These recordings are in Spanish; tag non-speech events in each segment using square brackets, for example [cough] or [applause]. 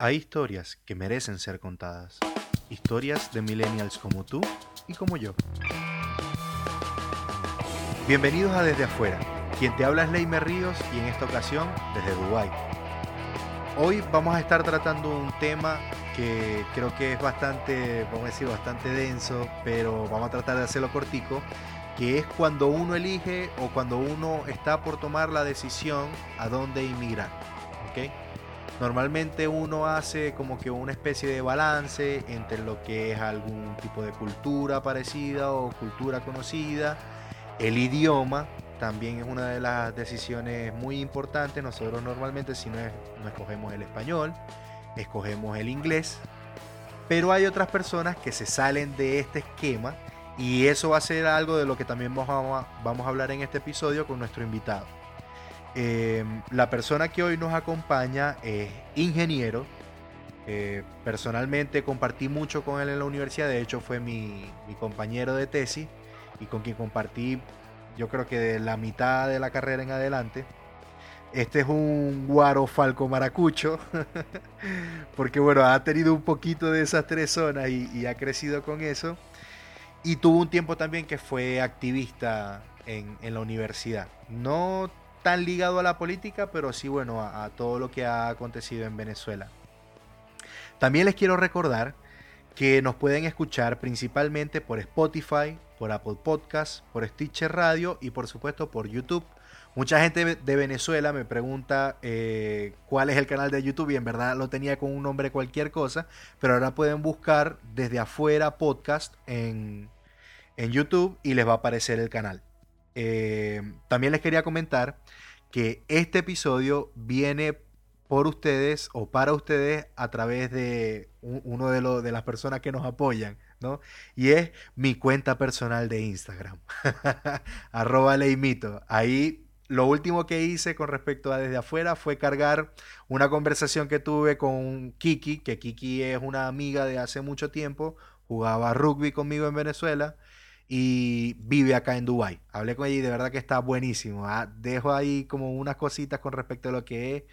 Hay historias que merecen ser contadas. Historias de millennials como tú y como yo. Bienvenidos a Desde Afuera. Quien te habla es Leimer Ríos y en esta ocasión desde Dubái. Hoy vamos a estar tratando un tema que creo que es bastante, vamos a decir, bastante denso, pero vamos a tratar de hacerlo cortico, que es cuando uno elige o cuando uno está por tomar la decisión a dónde inmigrar. ¿okay? Normalmente uno hace como que una especie de balance entre lo que es algún tipo de cultura parecida o cultura conocida. El idioma también es una de las decisiones muy importantes. Nosotros normalmente si no, no escogemos el español, escogemos el inglés. Pero hay otras personas que se salen de este esquema y eso va a ser algo de lo que también vamos a, vamos a hablar en este episodio con nuestro invitado. Eh, la persona que hoy nos acompaña es ingeniero. Eh, personalmente compartí mucho con él en la universidad, de hecho fue mi, compañero de tesis y con quien compartí yo creo que de la mitad de la carrera en adelante. Este es un guaro falco maracucho, [laughs] porque bueno, ha tenido un poquito de esas tres zonas y, y, ha crecido con eso. Y tuvo un tiempo también que fue activista en, en la universidad. No tan ligado a la política, pero sí, bueno, a, todo lo que ha acontecido en Venezuela. También les quiero recordar que nos pueden escuchar principalmente por Spotify, por Apple Podcasts, por Stitcher Radio y por supuesto por YouTube. Mucha gente de Venezuela me pregunta eh, cuál es el canal de YouTube y en verdad lo tenía con un nombre cualquier cosa, pero ahora pueden buscar desde afuera podcast en, en YouTube y les va a aparecer el canal. Eh, también les quería comentar que este episodio viene por ustedes o para ustedes a través de uno de, de las personas que nos apoyan, ¿no? Y es mi cuenta personal de Instagram, [laughs] arroba leimito. Ahí lo último que hice con respecto a desde afuera fue cargar una conversación que tuve con Kiki, que Kiki es una amiga de hace mucho tiempo, jugaba rugby conmigo en Venezuela y vive acá en Dubai. Hablé con ella y de verdad que está buenísimo. ¿ah? Dejo ahí como unas cositas con respecto a lo que es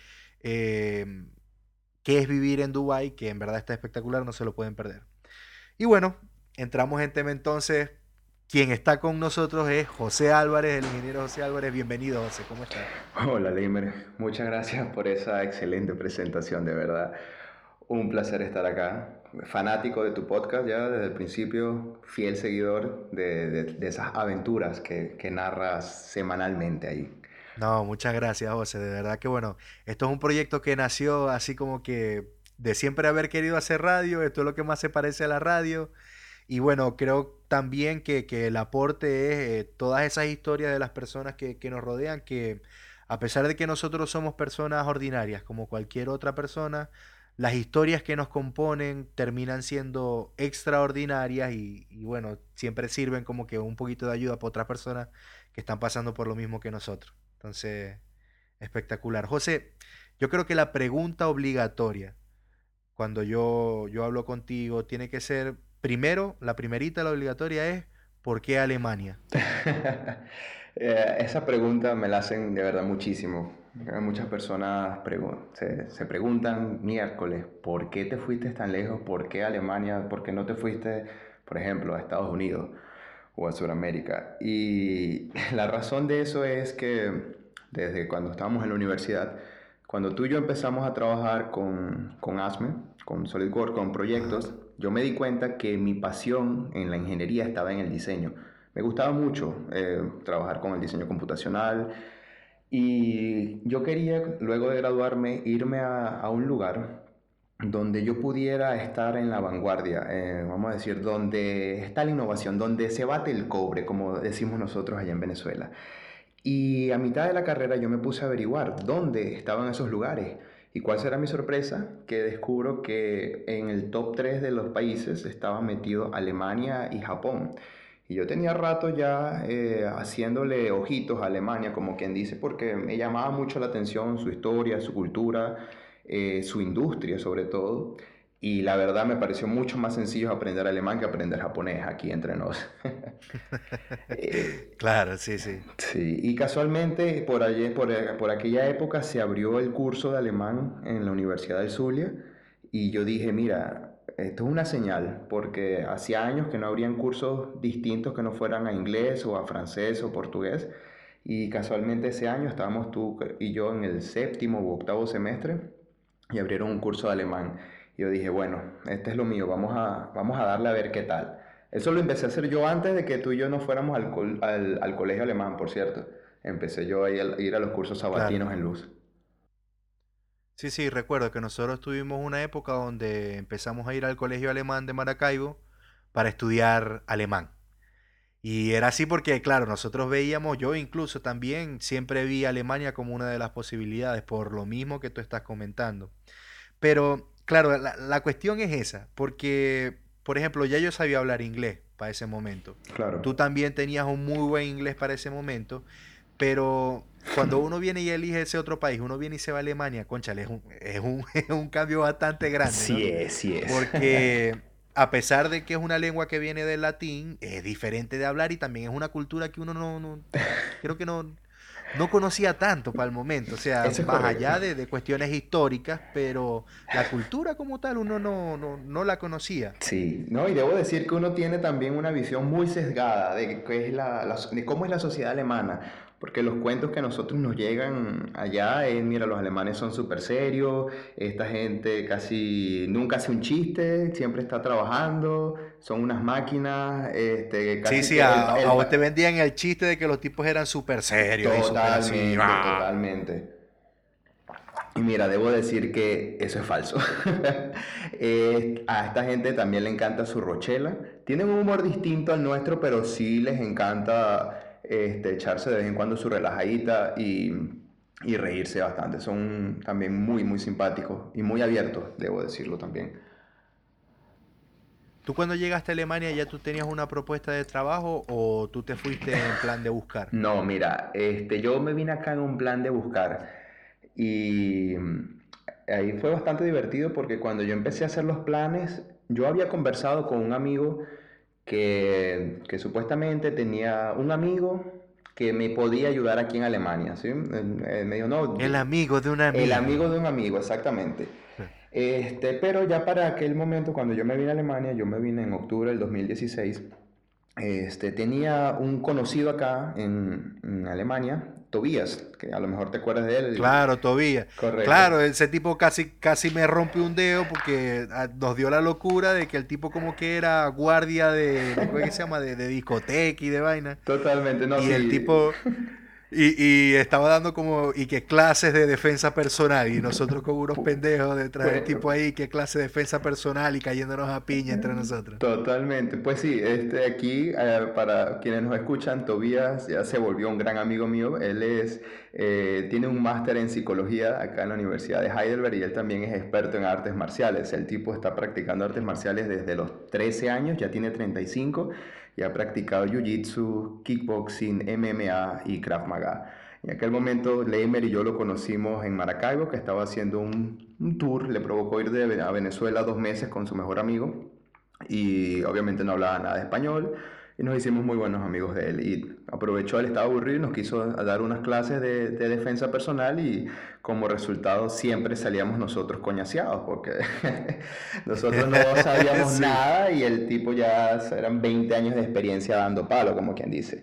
qué es vivir en Dubai, que en verdad está espectacular, no se lo pueden perder. Y bueno, entramos en tema entonces. Quien está con nosotros es José Álvarez, el ingeniero José Álvarez. Bienvenido, José, ¿cómo estás? Hola, Leimer. Muchas gracias por esa excelente presentación, de verdad. Un placer estar acá. Fanático de tu podcast ya desde el principio, fiel seguidor de, de, de esas aventuras que, que narras semanalmente ahí. No, muchas gracias, José. De verdad que bueno, esto es un proyecto que nació así como que de siempre haber querido hacer radio, esto es lo que más se parece a la radio. Y bueno, creo también que, que el aporte es eh, todas esas historias de las personas que, que, nos rodean, que a pesar de que nosotros somos personas ordinarias, como cualquier otra persona, las historias que nos componen terminan siendo extraordinarias y, bueno, siempre sirven como que un poquito de ayuda para otras personas que están pasando por lo mismo que nosotros. Entonces, espectacular. José, yo creo que la pregunta obligatoria cuando yo, yo hablo contigo tiene que ser, primero, la primerita, la obligatoria es, ¿por qué Alemania? [laughs] Eh, esa pregunta me la hacen de verdad muchísimo. Muchas personas se, se, preguntan miércoles, ¿por qué te fuiste tan lejos? ¿Por qué Alemania? ¿Por qué no te fuiste, por ejemplo, a Estados Unidos? o a Sudamérica. Y [laughs] la razón de eso es que desde cuando estábamos en la universidad, cuando tú y yo empezamos a trabajar con, con ASME, con SolidWorks, con proyectos, yo me di cuenta que mi pasión en la ingeniería estaba en el diseño. Me gustaba mucho eh, trabajar con el diseño computacional y yo quería, luego de graduarme, irme a, a un lugar donde yo pudiera estar en la vanguardia, eh, vamos a decir, donde está la innovación, donde se bate el cobre, como decimos nosotros allá en Venezuela. Y a mitad de la carrera yo me puse a averiguar dónde estaban esos lugares. ¿Y cuál será mi sorpresa? Que descubro que en el top 3 de los países estaban metidos Alemania y Japón. Y yo tenía rato ya eh, haciéndole ojitos a Alemania, como quien dice, porque me llamaba mucho la atención su historia, su cultura eh, su industria sobre todo. Y la verdad me pareció mucho más sencillo aprender alemán que aprender japonés aquí entre nos. [laughs] Eh, claro, sí, sí. Sí, y casualmente por, allí, por, por, aquella época se abrió el curso de alemán en la Universidad del Zulia y yo dije, mira, esto es una señal, porque hacía años que no habrían cursos distintos que no fueran a inglés o a francés o portugués. Y casualmente ese año estábamos tú y yo en el séptimo u octavo semestre y abrieron un curso de alemán. Y yo dije, bueno, este es lo mío, vamos a, vamos a darle a ver qué tal. Eso lo empecé a hacer yo antes de que tú y yo no fuéramos al, al, al colegio alemán, por cierto. Empecé yo a ir a, los cursos sabatinos en luz. Sí, sí, recuerdo que nosotros tuvimos una época donde empezamos a ir al colegio alemán de Maracaibo para estudiar alemán. Y era así porque, claro, nosotros veíamos, yo incluso también siempre vi Alemania como una de las posibilidades, por lo mismo que tú estás comentando. Pero, claro, la, cuestión es esa, porque, por ejemplo, ya yo sabía hablar inglés para ese momento. Claro. Tú también tenías un muy buen inglés para ese momento, pero cuando [clears throat] uno viene y elige ese otro país, uno viene y se va a Alemania, conchale, es un, es un, [laughs] es un cambio bastante grande. Sí es, sí es. Porque [laughs] a pesar de que es una lengua que viene del latín, es diferente de hablar y también es una cultura que uno no, no creo que no, no conocía tanto para el momento, o sea, más allá de, de, cuestiones históricas, pero la cultura como tal uno no, no, no, la conocía. Sí, no, y debo decir que uno tiene también una visión muy sesgada de, qué es la, de cómo es la sociedad alemana. Porque los cuentos que a nosotros nos llegan allá es, mira, los alemanes son súper serios, esta gente casi nunca hace un chiste, siempre está trabajando, son unas máquinas. Este, sí, sí, a, vos te vendían el chiste de que los tipos eran súper serios. Totalmente, totalmente. Y mira, debo decir que eso es falso. [laughs] a esta gente también le encanta su rochela. Tienen un humor distinto al nuestro, pero sí les encanta este, echarse de vez en cuando su relajadita y, y reírse bastante. Son también muy, muy simpáticos y muy abiertos, debo decirlo también. ¿Tú cuando llegaste a Alemania ya tú tenías una propuesta de trabajo o tú te fuiste en plan de buscar? No, mira, este, yo me vine acá en un plan de buscar y ahí fue bastante divertido porque cuando yo empecé a hacer los planes, yo había conversado con un amigo que, que, supuestamente tenía un amigo que me podía ayudar aquí en Alemania, ¿sí? Me dijo, no, el amigo de un amigo. El amigo de un amigo, exactamente. Este, pero ya para aquel momento, cuando yo me vine a Alemania, yo me vine en octubre del 2016, este, tenía un conocido acá en, en Alemania Tobías, que a lo mejor te acuerdas de él. Claro, Tobías. Correcto. Claro, ese tipo casi, casi me rompe un dedo porque ah, nos dio la locura de que el tipo como que era guardia de, ¿cómo se llama? De, de discoteca y de vaina. Totalmente, no. Y el tipo... Y, y, estaba dando como, y que clases de defensa personal, y nosotros como unos pendejos detrás del tipo ahí, que clase de defensa personal y cayéndonos a piña entre nosotros. Totalmente, pues sí, este aquí, eh, para quienes nos escuchan, Tobías ya se volvió un gran amigo mío, él es, eh, tiene un máster en psicología acá en la Universidad de Heidelberg y él también es experto en artes marciales, el tipo está practicando artes marciales desde los 13 años, ya tiene 35 y ha practicado jiu-jitsu, kickboxing, MMA y Krav Maga. En aquel momento Leimer y yo lo conocimos en Maracaibo, que estaba haciendo un, un tour, le provocó ir de, a Venezuela dos meses con su mejor amigo y obviamente no hablaba nada de español y nos hicimos muy buenos amigos de él. Aprovechó, él estaba aburrido y nos quiso dar unas clases de, de defensa personal y como resultado siempre salíamos nosotros coñaseados porque [laughs] nosotros no [laughs] sabíamos nada y el tipo ya eran 20 años de experiencia dando palo, como quien dice.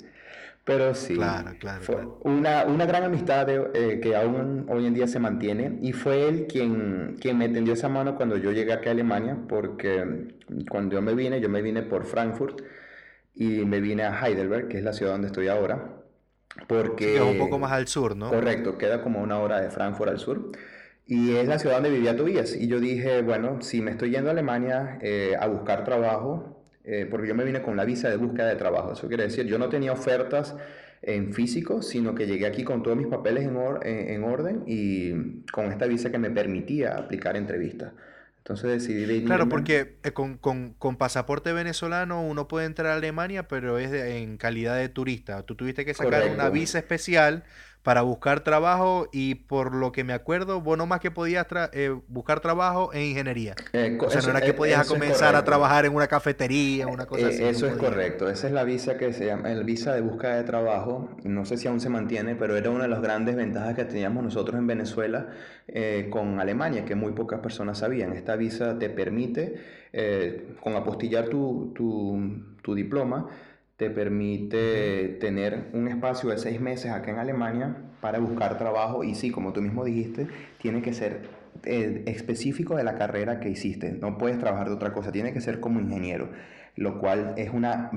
Pero sí, claro, claro, fue Una, una, gran amistad eh, que aún hoy en día se mantiene y fue él quien, quien me tendió esa mano cuando yo llegué aquí a Alemania porque cuando yo me vine, yo me vine por Frankfurt y me vine a Heidelberg, que es la ciudad donde estoy ahora, porque... es un poco más al sur, ¿no? Correcto, queda como una hora de Frankfurt al sur. Y es la ciudad donde vivía Tobías. Y yo dije, bueno, si me estoy yendo a Alemania eh, a buscar trabajo, eh, porque yo me vine con la visa de búsqueda de trabajo. Eso quiere decir, yo no tenía ofertas en físico, sino que llegué aquí con todos mis papeles en, en orden y con esta visa que me permitía aplicar entrevistas. Entonces decidí Claro, porque eh, con, con, con, pasaporte venezolano uno puede entrar a Alemania, pero es en calidad de turista. Tú tuviste que sacar una visa especial para buscar trabajo y por lo que me acuerdo, vos no más que podías eh, buscar trabajo en ingeniería. Eh, o sea, no era que podías comenzar a trabajar en una cafetería, una cosa así. Eso es correcto. Esa es la visa que se llama el visa de búsqueda de trabajo. No sé si aún se mantiene, pero era una de las grandes ventajas que teníamos nosotros en Venezuela con Alemania, que muy pocas personas sabían. Esta visa te permite, con apostillar tu, tu, tu diploma, te permite tener un espacio de seis meses acá en Alemania para buscar trabajo y sí, como tú mismo dijiste, tiene que ser eh, específico de la carrera que hiciste. No puedes trabajar de otra cosa, tiene que ser como ingeniero, lo cual es una,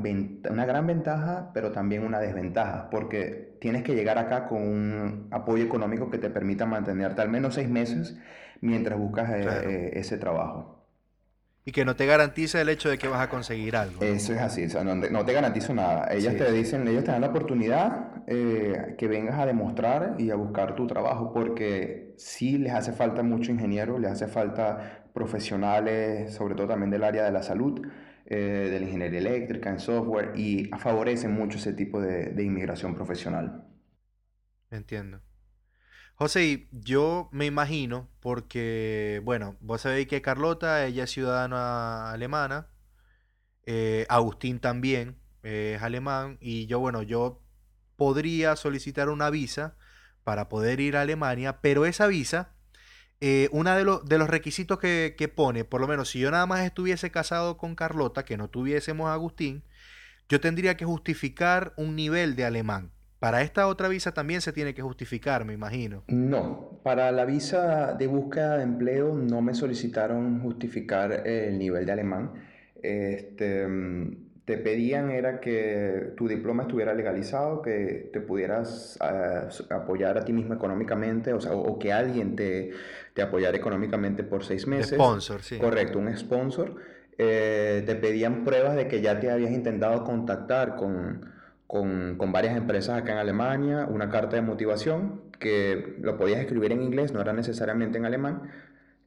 una gran ventaja, pero también una desventaja, porque tienes que llegar acá con un apoyo económico que te permita mantenerte al menos seis meses mientras buscas eh, eh, ese trabajo. Y que no te garantiza el hecho de que vas a conseguir algo. Eso es así, o sea, no, te garantizo nada. Ellas te dicen, ellos te dan la oportunidad eh, que vengas a demostrar y a buscar tu trabajo, porque sí les hace falta mucho ingeniero, les hace falta profesionales, sobre todo también del área de la salud, eh, de la ingeniería eléctrica, en software, y favorecen mucho ese tipo de, de inmigración profesional. Entiendo. José, yo me imagino, porque, bueno, vos sabéis que Carlota, ella es ciudadana alemana, eh, Agustín también es alemán, y yo, bueno, yo podría solicitar una visa para poder ir a Alemania, pero esa visa, eh, uno de, los requisitos que, que, pone, por lo menos si yo nada más estuviese casado con Carlota, que no tuviésemos a Agustín, yo tendría que justificar un nivel de alemán. Para esta otra visa también se tiene que justificar, me imagino. No, para la visa de búsqueda de empleo no me solicitaron justificar el nivel de alemán. Este, te pedían era que tu diploma estuviera legalizado, que te pudieras ah, apoyar a ti mismo económicamente, o, sea, o, que alguien te, te, apoyara económicamente por seis meses. Sponsor, sí. Correcto, un sponsor. Eh, te pedían pruebas de que ya te habías intentado contactar con con, con, varias empresas acá en Alemania, una carta de motivación que lo podías escribir en inglés, no era necesariamente en alemán,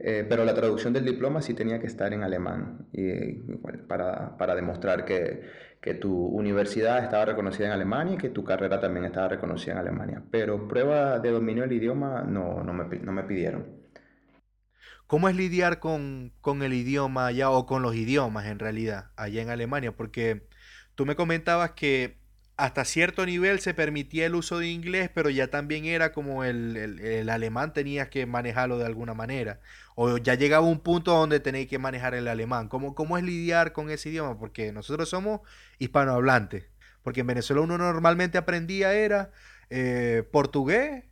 eh, pero la traducción del diploma sí tenía que estar en alemán y, para, para, demostrar que, que, tu universidad estaba reconocida en Alemania y que tu carrera también estaba reconocida en Alemania. Pero prueba de dominio del idioma no, no, me, no me pidieron. ¿Cómo es lidiar con, con el idioma allá o con los idiomas en realidad allá en Alemania? Porque tú me comentabas que hasta cierto nivel se permitía el uso de inglés, pero ya también era como el, alemán tenías que manejarlo de alguna manera. O ya llegaba un punto donde tenéis que manejar el alemán. ¿Cómo, ¿Cómo es lidiar con ese idioma? Porque nosotros somos hispanohablantes. Porque en Venezuela uno normalmente aprendía era eh, portugués,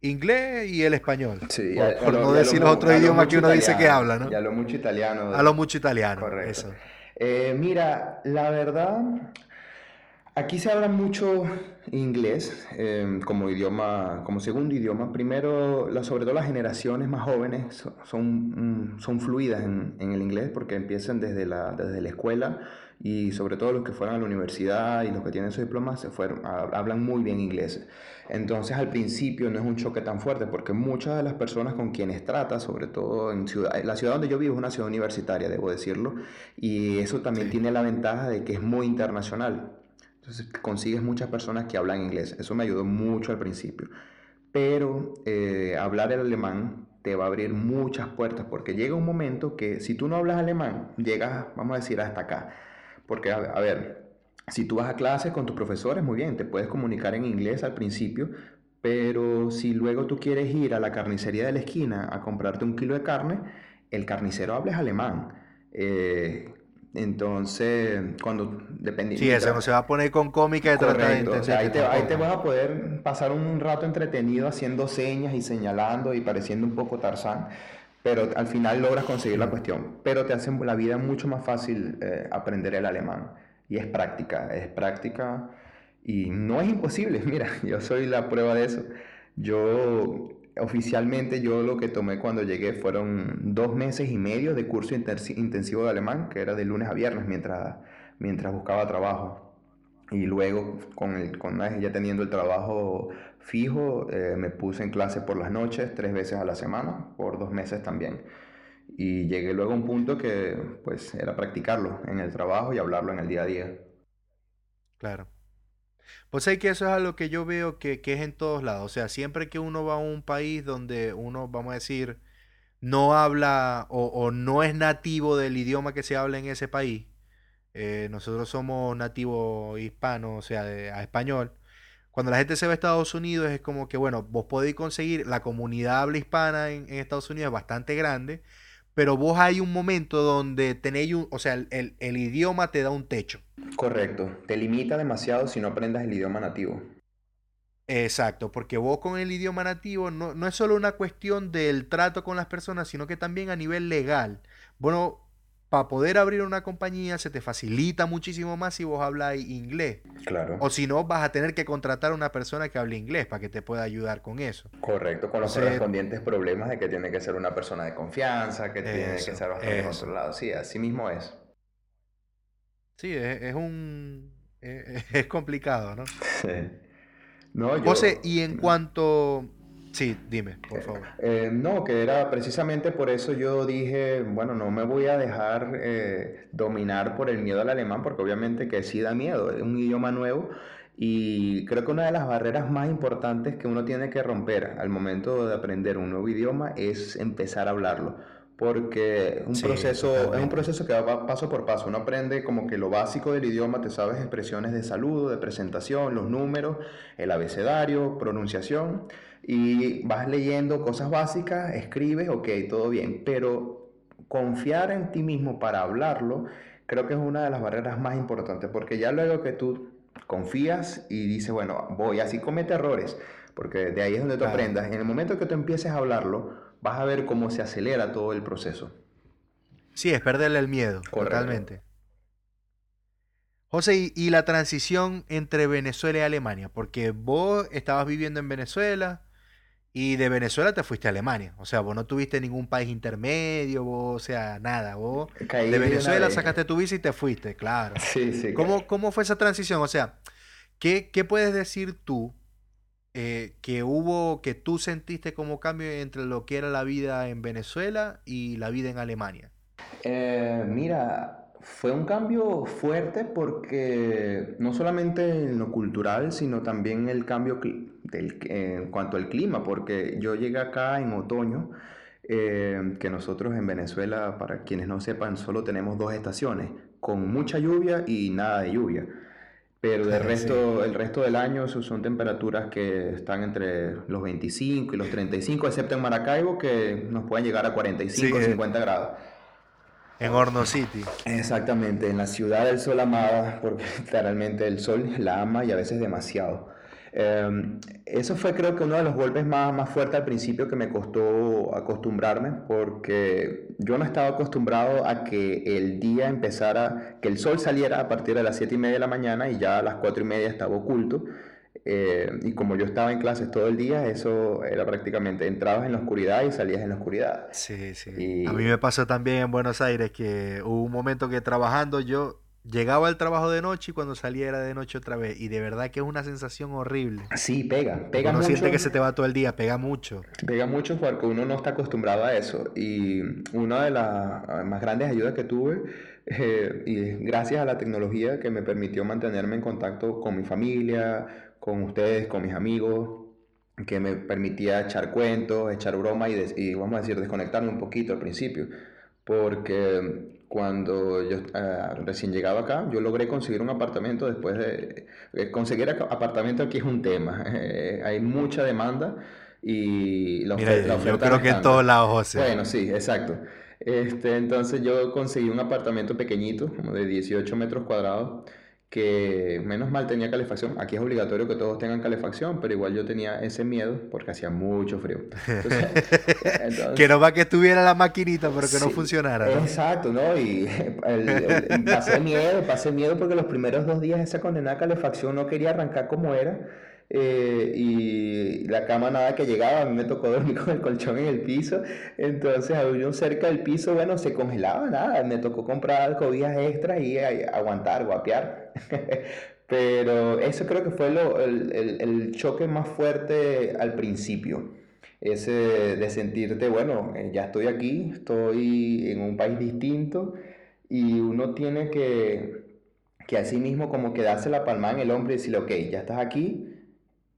inglés y el español. Sí, por, no decir los otros idiomas que uno dice que habla, ¿no? Y a lo mucho italiano. A lo mucho italiano, Correcto. eso. Eh, mira, la verdad, Aquí se habla mucho inglés em, como idioma, como segundo idioma. Primero, sobre todo las generaciones más jóvenes son, mm, son fluidas en, el inglés porque empiezan desde la, desde la escuela y sobre todo los que fueron a la universidad y los que tienen su diploma se fueron, hablan muy bien inglés. Entonces al principio no es un choque tan fuerte porque muchas de las personas con quienes trata, sobre todo en ciudad, la ciudad donde yo vivo es una ciudad universitaria, debo decirlo, y eso también tiene la ventaja de que es muy internacional. Entonces consigues muchas personas que hablan inglés. Eso me ayudó mucho al principio. Pero eh, hablar el alemán te va a abrir muchas puertas porque llega un momento que si tú no hablas alemán, llegas, vamos a decir, hasta acá. Porque, a, ver, si tú vas a clase con tus profesores, muy bien, te puedes comunicar en inglés al principio, pero si luego tú quieres ir a la carnicería de la esquina a comprarte un kilo de carne, el carnicero habla alemán. Eh, entonces, cuando dependiendo. Sí, eso no se va a poner con cómica de tratar de ahí, te, ahí te vas a poder pasar un rato entretenido haciendo señas y señalando y pareciendo un poco Tarzán, pero al final logras conseguir la cuestión. Pero te hace la vida mucho más fácil eh, aprender el alemán. Y es práctica, es práctica y no es imposible. [laughs] Mira, yo soy la prueba de eso. Yo oficialmente yo lo que tomé cuando llegué fueron dos meses y medio de curso intensivo de alemán, que era de lunes a viernes mientras, mientras buscaba trabajo. Y luego, con, el, con ya teniendo el trabajo fijo, eh, me puse en clase por las noches, tres veces a la semana, por dos meses también. Y llegué luego a un punto que pues era practicarlo en el trabajo y hablarlo en el día a día. Claro. Pues hay que eso es algo que yo veo que, que es en todos lados. O sea, siempre que uno va a un país donde uno, vamos a decir, no habla o, no es nativo del idioma que se habla en ese país, eh, nosotros somos nativos hispanos, o sea, a español. Cuando la gente se va a Estados Unidos es como que, bueno, vos podéis conseguir, la comunidad habla hispana en, en Estados Unidos es bastante grande, pero vos hay un momento donde tenéis un, o sea, el, el, idioma te da un techo. Correcto, te limita demasiado si no aprendas el idioma nativo. Exacto, porque vos con el idioma nativo no, no es solo una cuestión del trato con las personas, sino que también a nivel legal. Bueno, para poder abrir una compañía se te facilita muchísimo más si vos hablas inglés. Claro. O si no, vas a tener que contratar a una persona que hable inglés para que te pueda ayudar con eso. Correcto, con los correspondientes problemas de que tiene que ser una persona de confianza, que tiene que ser bastante controlado. Sí, así mismo es. Sí, es, un... [laughs] Es, complicado, ¿no? Sí. No, yo... José, y en cuanto Sí, dime, por favor. Eh, no, que era precisamente por eso yo dije, bueno, no me voy a dejar eh, dominar por el miedo al alemán, porque obviamente que sí da miedo, es un idioma nuevo y creo que una de las barreras más importantes que uno tiene que romper al momento de aprender un nuevo idioma es empezar a hablarlo porque un proceso, es un proceso que va paso por paso. Uno aprende como que lo básico del idioma, te sabes expresiones de saludo, de presentación, los números, el abecedario, pronunciación, y vas leyendo cosas básicas, escribes, ok, todo bien, pero confiar en ti mismo para hablarlo, creo que es una de las barreras más importantes, porque ya luego que tú confías y dices, bueno, voy, así comete errores, porque de ahí es donde tú aprendas, en el momento que tú empieces a hablarlo, vas a ver cómo se acelera todo el proceso. Sí, es perderle el miedo, totalmente. José, y, la transición entre Venezuela y Alemania, porque vos estabas viviendo en Venezuela y de Venezuela te fuiste a Alemania, o sea, vos no tuviste ningún país intermedio, vos, o sea, nada, vos de Venezuela sacaste tu visa y te fuiste, claro. Sí, sí. ¿Cómo, ¿Cómo fue esa transición? O sea, ¿qué, qué puedes decir tú eh, que hubo, que tú sentiste como cambio entre lo que era la vida en Venezuela y la vida en Alemania? Eh, mira, fue un cambio fuerte porque no solamente en lo cultural, sino también el cambio en cuanto al clima, porque yo llegué acá en otoño, eh, que nosotros en Venezuela, para quienes no sepan, solo tenemos dos estaciones, con mucha lluvia y nada de lluvia. Pero del resto, el resto del año son temperaturas que están entre los 25 y los 35, excepto en Maracaibo, que nos pueden llegar a 45 o 50 grados. En Horno City. Exactamente, en la ciudad del sol amada, porque [laughs] claramente el sol la ama y a veces demasiado. Em, eso fue creo que uno de los golpes más, más fuertes al principio que me costó acostumbrarme porque yo no estaba acostumbrado a que el día empezara, que el sol saliera a partir de las 7 y media de la mañana y ya a las 4 y media estaba oculto. Eh, y como yo estaba en clases todo el día, eso era prácticamente, entrabas en la oscuridad y salías en la oscuridad. Sí, sí. A mí me pasó también en Buenos Aires que hubo un momento que trabajando yo Llegaba al trabajo de noche y cuando salía era de noche otra vez. Y de verdad que es una sensación horrible. Sí, pega, pega uno mucho. siente que se te va todo el día, pega mucho. Pega mucho porque uno no está acostumbrado a eso. Y una de las más grandes ayudas que tuve, eh, y gracias a la tecnología que me permitió mantenerme en contacto con mi familia, con ustedes, con mis amigos, que me permitía echar cuentos, echar broma y, y vamos a decir, desconectarme un poquito al principio. Porque cuando yo eh, recién llegado acá, yo logré conseguir un apartamento después de... Eh, conseguir apartamento aquí es un tema, [laughs] eh, hay mucha demanda y la, oferta, Yo creo que en todos lados, José. Bueno, sí, exacto. Este, entonces yo conseguí un apartamento pequeñito, como de 18 metros cuadrados, que menos mal tenía calefacción. Aquí es obligatorio que todos tengan calefacción, pero igual yo tenía ese miedo porque hacía mucho frío. [laughs] que no va que estuviera la maquinita, pero que no funcionara. Exacto, ¿no? Y pasé miedo, pasé miedo porque los primeros dos días esa condenada calefacción no quería arrancar como era. Eh, y la cama nada que llegaba, a mí me tocó [laughs] dormir con el colchón en el piso, entonces aún cerca del piso, bueno, se congelaba nada, me tocó comprar cobijas extras y aguantar, guapear. [laughs] Pero eso creo que fue lo, el, el, el, choque más fuerte al principio, ese de sentirte, bueno, eh, ya estoy aquí, estoy en un país distinto y uno tiene que que así mismo como que darse la palma en el hombro y decirle, ok, ya estás aquí,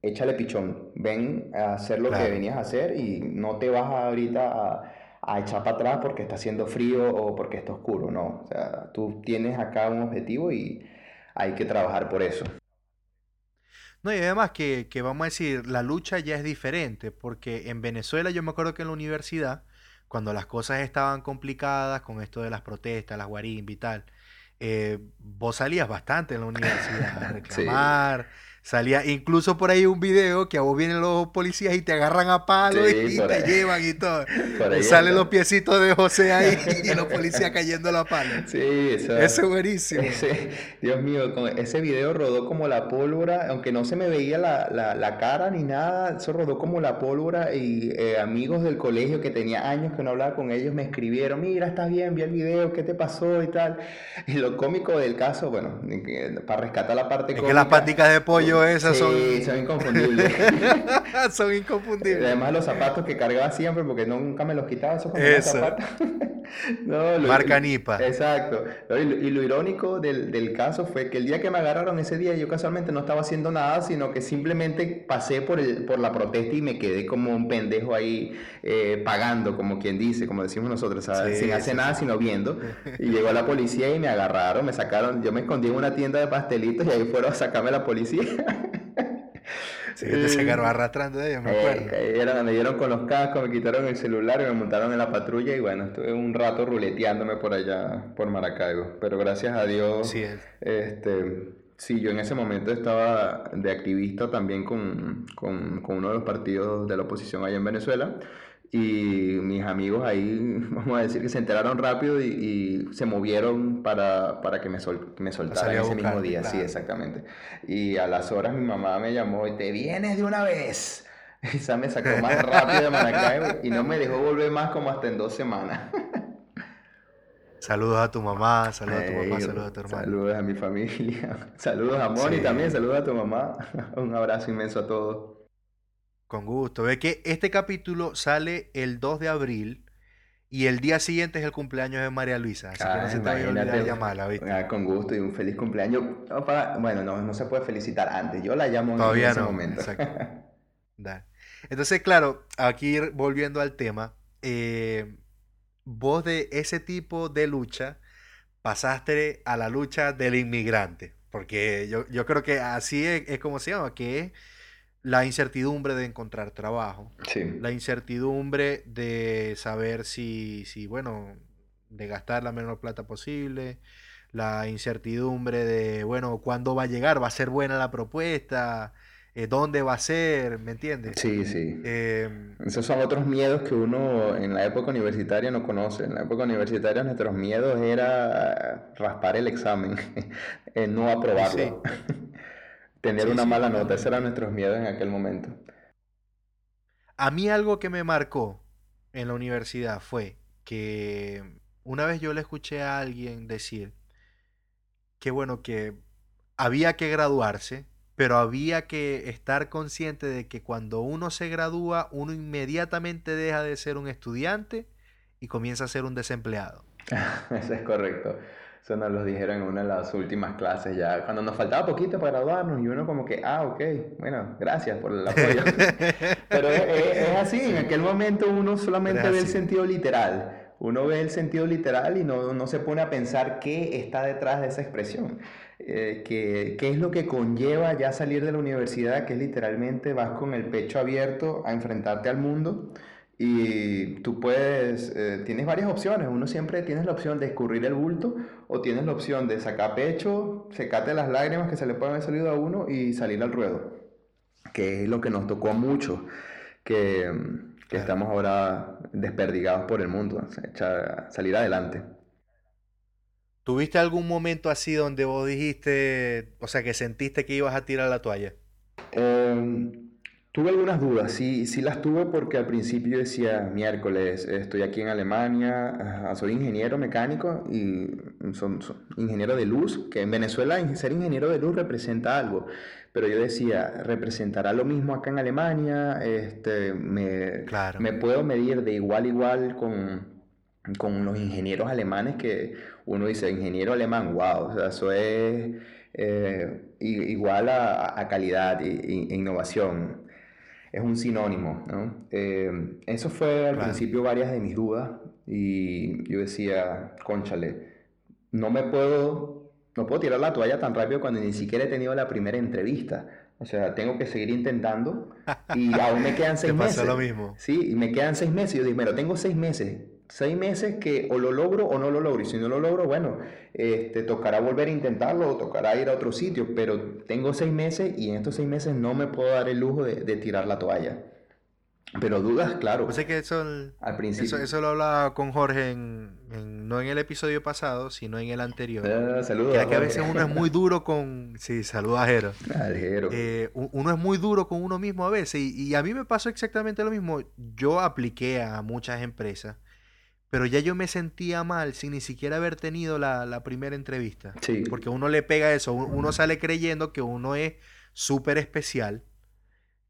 échale pichón, ven a hacer lo que venías a hacer y no te vas ahorita a, a, echar para atrás porque está haciendo frío o porque está oscuro, no, o sea, tú tienes acá un objetivo y hay que trabajar por eso. No, y además que, que, vamos a decir, la lucha ya es diferente, porque en Venezuela yo me acuerdo que en la universidad, cuando las cosas estaban complicadas con esto de las protestas, las guarimbas y tal, eh, vos salías bastante en la universidad a [laughs] reclamar. Salía incluso por ahí un video que a vos vienen los policías y te agarran a palo y, te llevan y todo. Y salen los piecitos de José ahí [laughs] y los policías cayendo la pala. Sí, eso, es buenísimo. Dios mío, ese video rodó como la pólvora, aunque no se me veía la, la, la cara ni nada, eso rodó como la pólvora y eh, amigos del colegio que tenía años que no hablaba con ellos me escribieron, mira, estás bien, vi el video, ¿qué te pasó y tal? [laughs] Y lo cómico del caso, bueno, para rescatar la parte es que las paticas de pollo esas son... son inconfundibles. [laughs] son inconfundibles. Además los zapatos que cargaba siempre porque nunca me los quitaba esos zapatos. [laughs] no, Marca Nipa. Exacto. Y lo, irónico del, del, caso fue que el día que me agarraron ese día yo casualmente no estaba haciendo nada, sino que simplemente pasé por, el, por la protesta y me quedé como un pendejo ahí eh, pagando, como quien dice, como decimos nosotros, sin hacer nada sino viendo. [laughs] Y llegó la policía y me agarraron, me sacaron, yo me escondí en una tienda de pastelitos y ahí fueron a sacarme la policía. Sí, te sacaron arrastrando de ellos, me acuerdo. Eh, me dieron con los cascos, me quitaron el celular y me montaron en la patrulla y bueno, estuve un rato ruleteándome por allá, por Maracaibo. Pero gracias a Dios, sí, este, sí, yo en ese momento estaba de activista también con, con, con uno de los partidos de la oposición allá en Venezuela. Y mis amigos ahí, [laughs] vamos a decir que se enteraron rápido y, se movieron para, para que me, sol, me soltaran ese mismo día, sí, exactamente. Y a las horas mi mamá me llamó y te vienes de una vez. [laughs] Esa me sacó más rápido de Maracaibo y no me dejó volver más como hasta en dos semanas. [laughs] Saludos a tu mamá, saludos a tu mamá, saludos a tu hermano. Saludos a mi familia, saludos a Moni también, saludos a tu mamá. Un abrazo inmenso a todos. Con gusto. Ve que este capítulo sale el 2 de abril y el día siguiente es el cumpleaños de María Luisa. Así que no se te vaya a olvidar llamarla, ¿viste? Ah, con gusto y un feliz cumpleaños. Bueno, no, no se puede felicitar antes. Yo la llamo en ese momento. [laughs] Entonces, claro, aquí volviendo al tema, eh, vos de ese tipo de lucha pasaste a la lucha del inmigrante. Porque yo, yo creo que así es, es como se llama, que es la incertidumbre de encontrar trabajo, la incertidumbre de saber si, si, bueno, de gastar la menor plata posible, la incertidumbre de, bueno, cuándo va a llegar, va a ser buena la propuesta, eh, dónde va a ser, ¿me entiendes? Sí, sí. Em, Esos son otros miedos que uno en la época universitaria no conoce. En la época universitaria nuestros miedos era raspar el examen, [laughs] no aprobarlo. [laughs] Tener una mala nota, esos eran nuestros miedos en aquel momento. A mí algo que me marcó en la universidad fue que una vez yo le escuché a alguien decir que bueno, que había que graduarse, pero había que estar consciente de que cuando uno se gradúa, uno inmediatamente deja de ser un estudiante y comienza a ser un desempleado. [laughs] Eso es correcto. Eso nos lo dijeron en una de las últimas clases ya, cuando nos faltaba poquito para graduarnos y uno como que, ah, ok, bueno, gracias por el apoyo. [laughs] Pero es, así, en aquel momento uno solamente ve el sentido literal. Uno ve el sentido literal y no, no se pone a pensar qué está detrás de esa expresión. Eh, qué, qué es lo que conlleva ya salir de la universidad, que es literalmente vas con el pecho abierto a enfrentarte al mundo y tú puedes, eh, tienes varias opciones. Uno siempre tienes la opción de escurrir el bulto o tienes la opción de sacar pecho, secarte las lágrimas que se le pueden haber salido a uno y salir al ruedo. Que es lo que nos tocó mucho, que, que estamos ahora desperdigados por el mundo, salir adelante. ¿Tuviste algún momento así donde vos dijiste, o sea, que sentiste que ibas a tirar la toalla? Eh, Tuve algunas dudas, sí, sí las tuve porque al principio decía, miércoles, estoy aquí en Alemania, ah, soy ingeniero mecánico y soy, ingeniero de luz, que en Venezuela ser ingeniero de luz representa algo, pero yo decía, representará lo mismo acá en Alemania, este, me, me puedo medir de igual a igual con, con los ingenieros alemanes que uno dice, ingeniero alemán, wow, o sea, eso es eh, igual a, calidad e, innovación. Es un sinónimo, ¿no? Eh, eso fue al principio varias de mis dudas y yo decía, conchale, no me puedo, no puedo tirar la toalla tan rápido cuando ni siquiera he tenido la primera entrevista. O sea, tengo que seguir intentando y [laughs] aún me quedan seis meses. lo mismo. Sí, y me quedan seis meses. Yo digo, pero tengo seis meses seis meses que o lo logro o no lo logro. Y si no lo logro, bueno, este, tocará volver a intentarlo o tocará ir a otro sitio. Pero tengo seis meses y en estos seis meses no me puedo dar el lujo de, tirar la toalla. Pero dudas, claro. Pues que eso, al principio. Eso, lo hablaba con Jorge en, no en el episodio pasado, sino en el anterior. Ah, saludos. Que, a veces uno es muy [laughs] duro con. Sí, saludos a Jero. Eh, uno es muy duro con uno mismo a veces. Y, y, a mí me pasó exactamente lo mismo. Yo apliqué a muchas empresas pero ya yo me sentía mal sin ni siquiera haber tenido la, primera entrevista. Sí. Porque uno le pega eso, uno sale creyendo que uno es súper especial,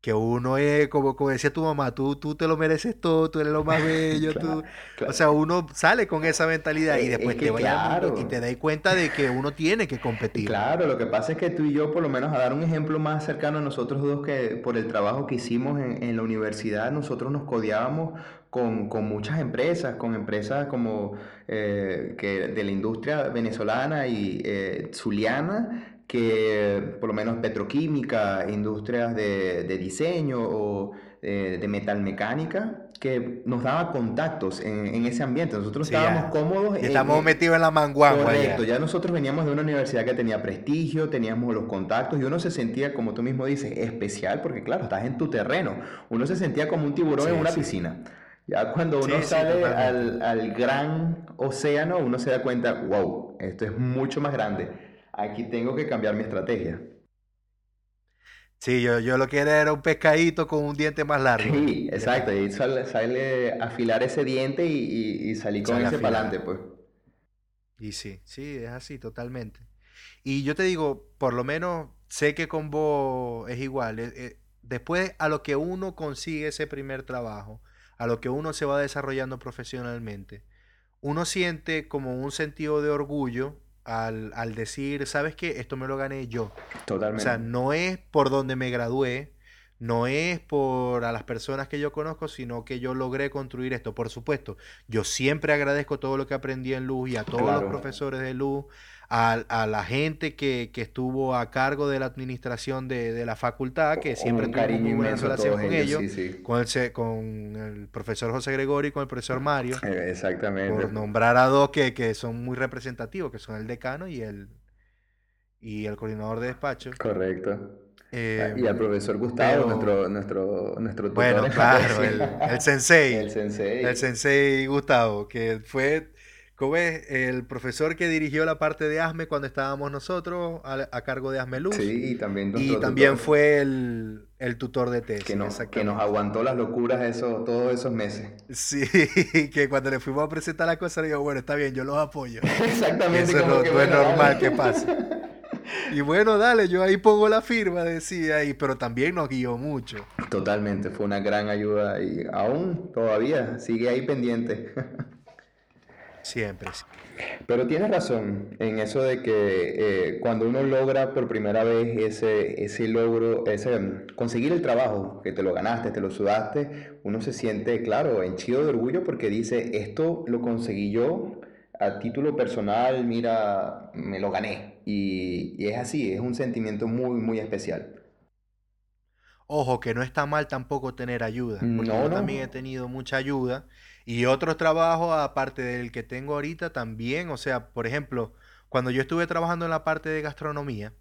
que uno es, como, como decía tu mamá, tú, tú te lo mereces todo, tú eres lo más [laughs] bello, tú... O sea, uno sale con esa mentalidad y después te vaya y te das cuenta de que uno tiene que competir. Claro, lo que pasa es que tú y yo, por lo menos a dar un ejemplo más cercano a nosotros dos, que por el trabajo que hicimos en, en la universidad, nosotros nos codiábamos con, con, muchas empresas, con empresas como eh, que de la industria venezolana y eh, zuliana, que por lo menos petroquímica, industrias de, de diseño o eh, de metalmecánica, que nos daba contactos en, en ese ambiente. Nosotros estábamos cómodos. Estamos metidos en la manguana. Correcto, ya. nosotros veníamos de una universidad que tenía prestigio, teníamos los contactos y uno se sentía, como tú mismo dices, especial, porque claro, estás en tu terreno. Uno se sentía como un tiburón en una piscina. Ya cuando uno sale al, al, gran océano, uno se da cuenta, wow, esto es mucho más grande. Aquí tengo que cambiar mi estrategia. Sí, yo, yo lo que era era un pescadito con un diente más largo. Sí, exacto. Y sale, sale afilar ese diente y, y, salir con ese para adelante, pues. Y sí, sí, es así, totalmente. Y yo te digo, por lo menos sé que con vos es igual. Eh, eh, después a lo que uno consigue ese primer trabajo, a lo que uno se va desarrollando profesionalmente, uno siente como un sentido de orgullo al, decir, ¿sabes qué? Esto me lo gané yo. Totalmente. O sea, no es por donde me gradué, no es por a las personas que yo conozco, sino que yo logré construir esto. Por supuesto, yo siempre agradezco todo lo que aprendí en Luz y a todos los profesores de Luz, a, la gente que, estuvo a cargo de la administración de, la facultad, que siempre tuvo muy buena relación con ellos, Con, el, con el profesor José Gregorio y con el profesor Mario. Eh, [laughs] exactamente. Por nombrar a dos que, que son muy representativos, que son el decano y el, y el coordinador de despacho. Correcto. Eh, y al profesor Gustavo, nuestro, nuestro, nuestro tutor Bueno, claro, el, [laughs] el, sensei. El sensei. El sensei Gustavo, que fue ¿Cómo es? El profesor que dirigió la parte de ASME cuando estábamos nosotros a, cargo de ASME Luz. Sí, y también, y también fue el, tutor de tesis. Que nos, que nos aguantó las locuras eso, todos esos meses. Sí, [laughs] que cuando le fuimos a presentar la cosa, le digo, bueno, está bien, yo los apoyo. [laughs] Exactamente. Eso no, es normal que pase. [laughs] Y bueno, dale, yo ahí pongo la firma, decía, y, pero también nos guió mucho. Totalmente, fue una gran ayuda y aún todavía sigue ahí pendiente. Siempre. Pero tienes razón en eso de que eh, cuando uno logra por primera vez ese, ese logro, ese, mm, conseguir el trabajo, que te lo ganaste, te lo sudaste, uno se siente, claro, henchido de orgullo porque dice, esto lo conseguí yo a título personal, mira, me lo gané. Y, es así, es un sentimiento muy, muy especial. Ojo, que no está mal tampoco tener ayuda. Porque yo también he tenido mucha ayuda y otros trabajos, aparte del que tengo ahorita, también, o sea, por ejemplo, cuando yo estuve trabajando en la parte de gastronomía,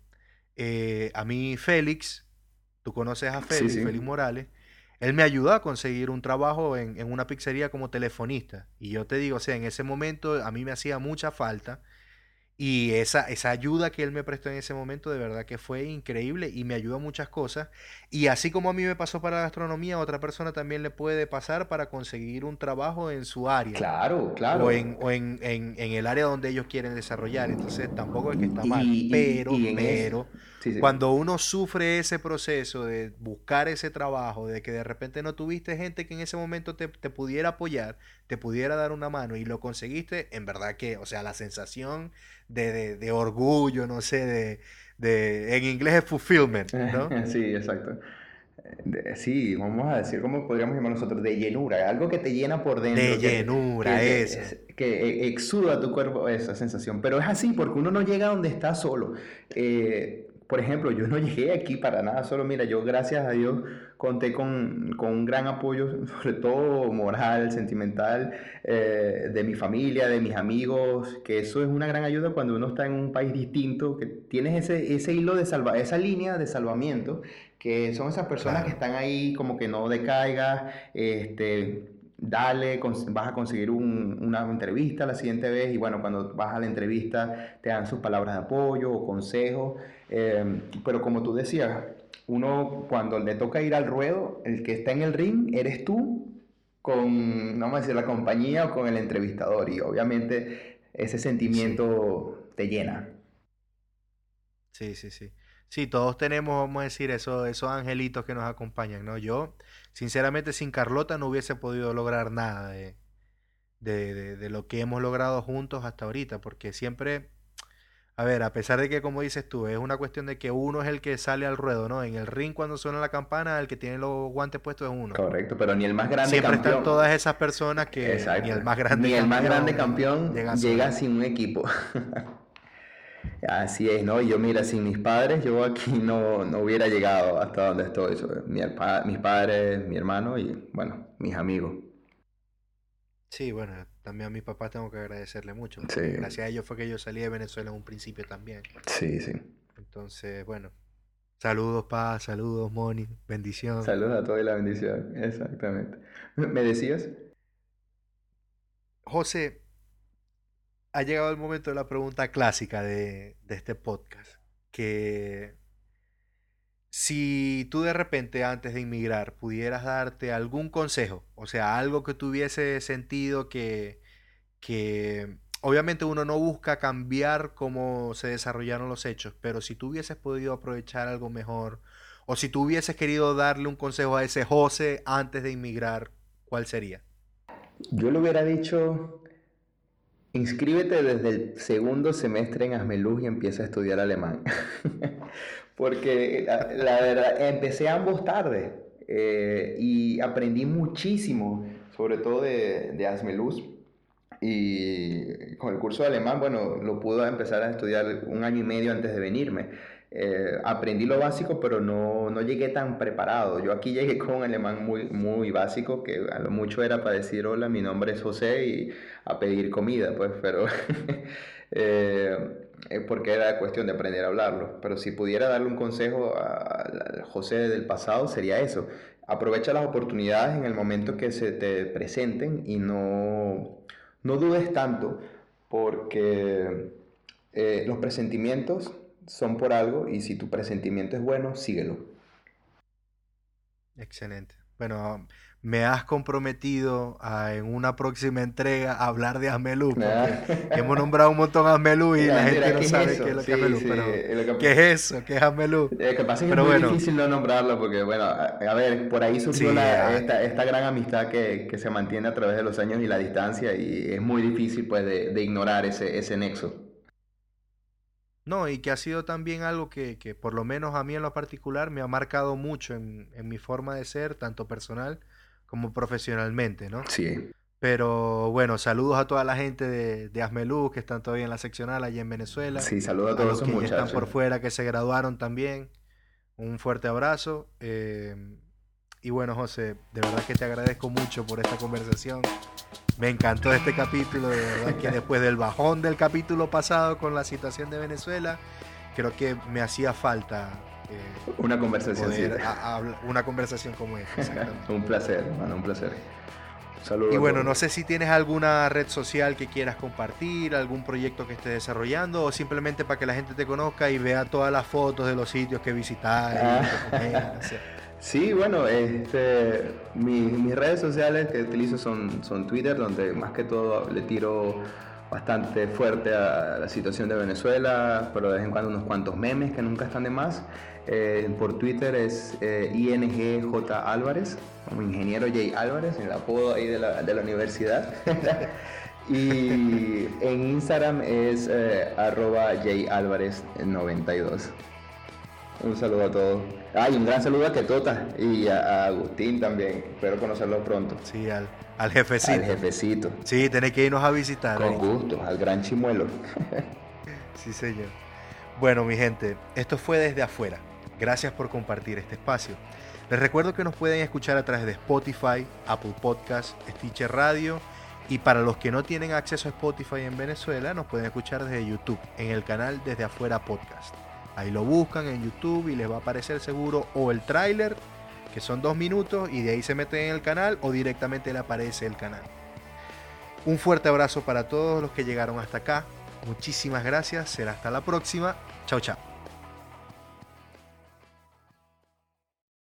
eh, a mí Félix, tú conoces a Félix, Félix Morales, él me ayudó a conseguir un trabajo en, en, una pizzería como telefonista. Y yo te digo, o sea, en ese momento a mí me hacía mucha falta y esa, esa ayuda que él me prestó en ese momento, de verdad que fue increíble y me ayudó a muchas cosas. Y así como a mí me pasó para la gastronomía, a otra persona también le puede pasar para conseguir un trabajo en su área. Claro, claro. O en, o en, el área donde ellos quieren desarrollar. Entonces tampoco es que está mal. pero, pero, Cuando uno sufre ese proceso de buscar ese trabajo, de que de repente no tuviste gente que en ese momento te, pudiera apoyar, te pudiera dar una mano y lo conseguiste, en verdad que, o sea, la sensación de, orgullo, no sé, de, en inglés es fulfillment, ¿no? [laughs] sí, exacto. Sí, vamos a decir, ¿cómo podríamos llamar nosotros? De llenura, algo que te llena por dentro. De llenura, eso. Que, exuda tu cuerpo esa sensación. Pero es así, porque uno no llega donde está solo. Eh, por ejemplo, yo no [laughs] llegué aquí para nada solo. Mira, yo gracias a Dios conté con, un gran apoyo, [laughs] sobre todo moral, sentimental, eh, de mi familia, de mis amigos, que eso es una gran ayuda cuando uno está en un país distinto, que tienes ese, ese hilo de salva, esa línea de salvamiento que son esas personas que están ahí como que no decaigas, este, dale, vas a conseguir una entrevista la siguiente vez y bueno, cuando vas a la entrevista te dan sus palabras de apoyo o consejos, eh, pero como tú decías, uno cuando le toca ir al ruedo, el que está en el ring eres tú con, vamos a decir, la compañía o con el entrevistador y obviamente ese sentimiento te llena. Sí, sí, sí. Sí, todos tenemos, vamos a decir, eso, esos angelitos que nos acompañan, ¿no? Yo, sinceramente, sin Carlota no hubiese podido lograr nada de, de, lo que hemos logrado juntos hasta ahorita, porque siempre, a ver, a pesar de que, como dices tú, es una cuestión de que uno es el que sale al ruedo, ¿no? En el ring cuando suena la campana, el que tiene los guantes puestos es uno. Correcto, pero ni el más grande campeón. Siempre están todas esas personas que ni el más grande ni el más grande campeón llega sin un equipo. [laughs] Así es, ¿no? Yo, mira, sin mis padres, yo aquí no, no hubiera llegado hasta donde estoy. mis padres, mi hermano y, bueno, mis amigos. Sí, bueno, también a mis papás tengo que agradecerle mucho. Gracias a ellos fue que yo salí de Venezuela en un principio también. Sí, sí. Entonces, bueno, saludos, pa, saludos, Moni, bendición. Saludos a todos y la bendición, exactamente. ¿Me decías? José, ha llegado el momento de la pregunta clásica de, este podcast, que si tú de repente antes de inmigrar pudieras darte algún consejo, o sea, algo que tuviese sentido que, que obviamente uno no busca cambiar cómo se desarrollaron los hechos, pero si tú hubieses podido aprovechar algo mejor, o si tú hubieses querido darle un consejo a ese José antes de inmigrar, ¿cuál sería? Yo le hubiera dicho Inscríbete desde el segundo semestre en Asmeluz y empieza a estudiar alemán. [laughs] Porque la, verdad, empecé ambos tarde eh, y aprendí muchísimo, sobre todo de, de Asmeluz. Y con el curso de alemán, bueno, lo pude empezar a estudiar un año y medio antes de venirme. Eh, aprendí lo básico, pero no, no, llegué tan preparado. Yo aquí llegué con un alemán muy, muy básico, que a lo mucho era para decir hola, mi nombre es José y a pedir comida, pues, pero [laughs] eh, eh, porque era cuestión de aprender a hablarlo. Pero si pudiera darle un consejo a, José del pasado, sería eso. Aprovecha las oportunidades en el momento que se te presenten y no, no dudes tanto, porque los presentimientos son por algo y si tu presentimiento es bueno, síguelo. Excelente. Bueno, me has comprometido a, en una próxima entrega a hablar de Amelú, porque hemos nombrado un montón a Amelú y la gente no sabe qué es lo que es Amelú. pero, ¿Qué es eso? ¿Qué es Amelú? Es que pasa que es muy difícil no nombrarlo porque, bueno, a, ver, por ahí surgió esta, esta, gran amistad que, que, se mantiene a través de los años y la distancia y es muy difícil pues de, de ignorar ese, ese nexo. No, y que ha sido también algo que, que, por lo menos a mí en lo particular me ha marcado mucho en, en, mi forma de ser, tanto personal como profesionalmente, ¿no? Sí. Pero bueno, saludos a toda la gente de, de que están todavía en la seccional allí en Venezuela. Sí, saludos a todos los, que están por fuera, que se graduaron también. Un fuerte abrazo. Eh, y bueno, José, de verdad que te agradezco mucho por esta conversación. Me encantó este capítulo, de verdad que después del bajón del capítulo pasado con la situación de Venezuela, creo que me hacía falta eh, una conversación una conversación como esta. [laughs] un placer, hermano, un placer. Saludos. Y bueno, no sé si tienes alguna red social que quieras compartir, algún proyecto que estés desarrollando o simplemente para que la gente te conozca y vea todas las fotos de los sitios que visitaste. Ah. Sí, bueno, este, mis redes sociales que utilizo son, son Twitter, donde más que todo le tiro bastante fuerte a la situación de Venezuela, pero de vez en cuando unos cuantos memes que nunca están de más. Eh, por Twitter es eh, INGJ Álvarez, como ingeniero J Álvarez, el apodo ahí de la, universidad. [laughs] y en Instagram es eh, arroba J Álvarez 92. Un saludo a todos. Ah, un gran saludo a Ketota y a, Agustín también. Espero conocerlo pronto. Sí, al, al jefecito. Al jefecito. Sí, tenéis que irnos a visitar. Con gusto, al gran chimuelo. [laughs] sí, señor. Bueno, mi gente, esto fue desde afuera. Gracias por compartir este espacio. Les recuerdo que nos pueden escuchar a través de Spotify, Apple Podcast, Stitcher Radio y para los que no tienen acceso a Spotify en Venezuela, nos pueden escuchar desde YouTube en el canal Desde Afuera Podcast. Ahí lo buscan en YouTube y les va a aparecer seguro o el tráiler, que son dos minutos, y de ahí se meten en el canal o directamente le aparece el canal. Un fuerte abrazo para todos los que llegaron hasta acá. Muchísimas gracias. Será hasta la próxima. Chao, chao.